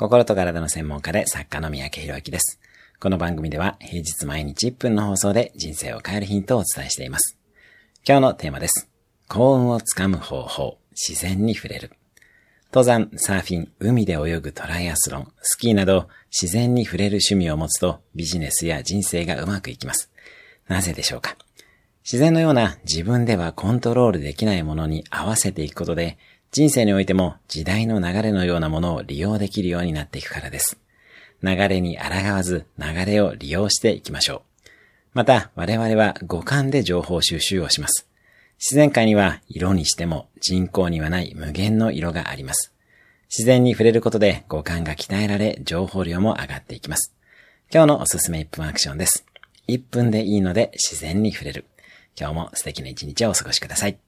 心と体の専門家で作家の三宅博之です。この番組では平日毎日1分の放送で人生を変えるヒントをお伝えしています。今日のテーマです。幸運をつかむ方法、自然に触れる。登山、サーフィン、海で泳ぐトライアスロン、スキーなど自然に触れる趣味を持つとビジネスや人生がうまくいきます。なぜでしょうか？自然のような自分ではコントロールできないものに合わせていくことで人生においても時代の流れのようなものを利用できるようになっていくからです。流れに抗わず流れを利用していきましょう。また我々は五感で情報収集をします。自然界には色にしても人口にはない無限の色があります。自然に触れることで五感が鍛えられ情報量も上がっていきます。今日のおすすめ1分アクションです。1分でいいので自然に触れる。今日も素敵な一日をお過ごしください。